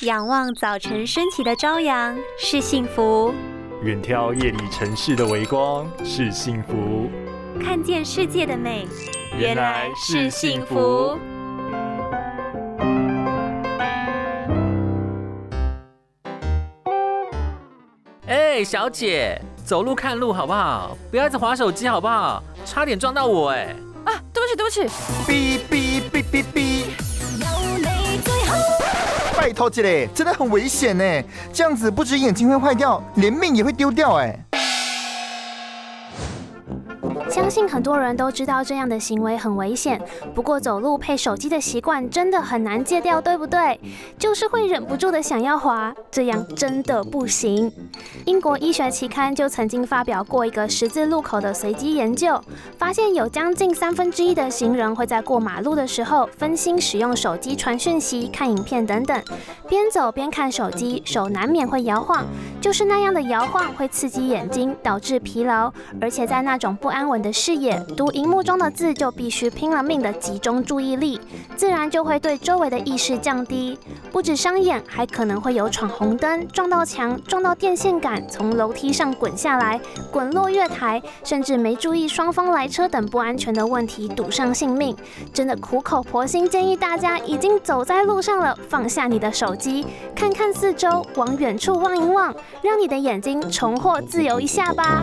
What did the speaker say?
仰望早晨升起的朝阳是幸福，远眺夜里城市的微光是幸福，看见世界的美原来是幸福。哎，小姐，走路看路好不好？不要一直划手机好不好？差点撞到我哎！啊，对不起对不起。哔哔哔哔哔。托起嘞，真的很危险呢，这样子不止眼睛会坏掉，连命也会丢掉哎。相信很多人都知道这样的行为很危险，不过走路配手机的习惯真的很难戒掉，对不对？就是会忍不住的想要滑，这样真的不行。英国医学期刊就曾经发表过一个十字路口的随机研究，发现有将近三分之一的行人会在过马路的时候分心使用手机传讯息、看影片等等，边走边看手机，手难免会摇晃，就是那样的摇晃会刺激眼睛，导致疲劳，而且在那种不安稳。的视野，读荧幕中的字就必须拼了命的集中注意力，自然就会对周围的意识降低。不止伤眼，还可能会有闯红灯、撞到墙、撞到电线杆、从楼梯上滚下来、滚落月台，甚至没注意双方来车等不安全的问题，赌上性命。真的苦口婆心建议大家，已经走在路上了，放下你的手机，看看四周，往远处望一望，让你的眼睛重获自由一下吧。